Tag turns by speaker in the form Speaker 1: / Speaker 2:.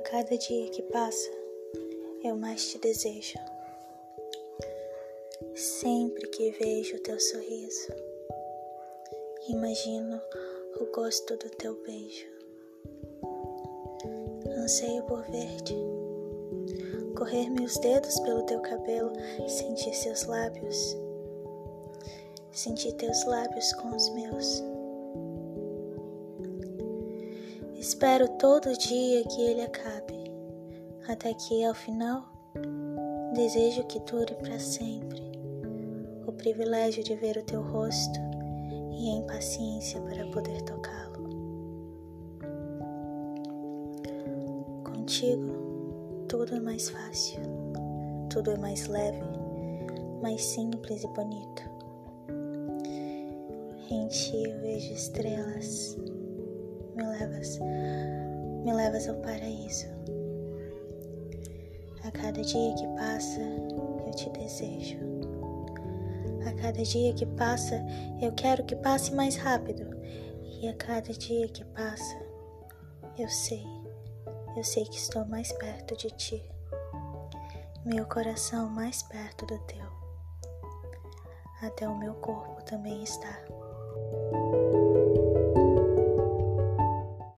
Speaker 1: cada dia que passa, eu mais te desejo. Sempre que vejo o teu sorriso, imagino o gosto do teu beijo. Anseio por ver-te, correr meus dedos pelo teu cabelo, sentir seus lábios, sentir teus lábios com os meus. Espero todo dia que ele acabe, até que ao final desejo que dure para sempre o privilégio de ver o teu rosto e a impaciência para poder tocá-lo. Contigo, tudo é mais fácil, tudo é mais leve, mais simples e bonito. Em ti eu vejo estrelas me levas, me levas ao paraíso. A cada dia que passa, eu te desejo. A cada dia que passa, eu quero que passe mais rápido. E a cada dia que passa, eu sei, eu sei que estou mais perto de ti. Meu coração mais perto do teu. Até o meu corpo também está.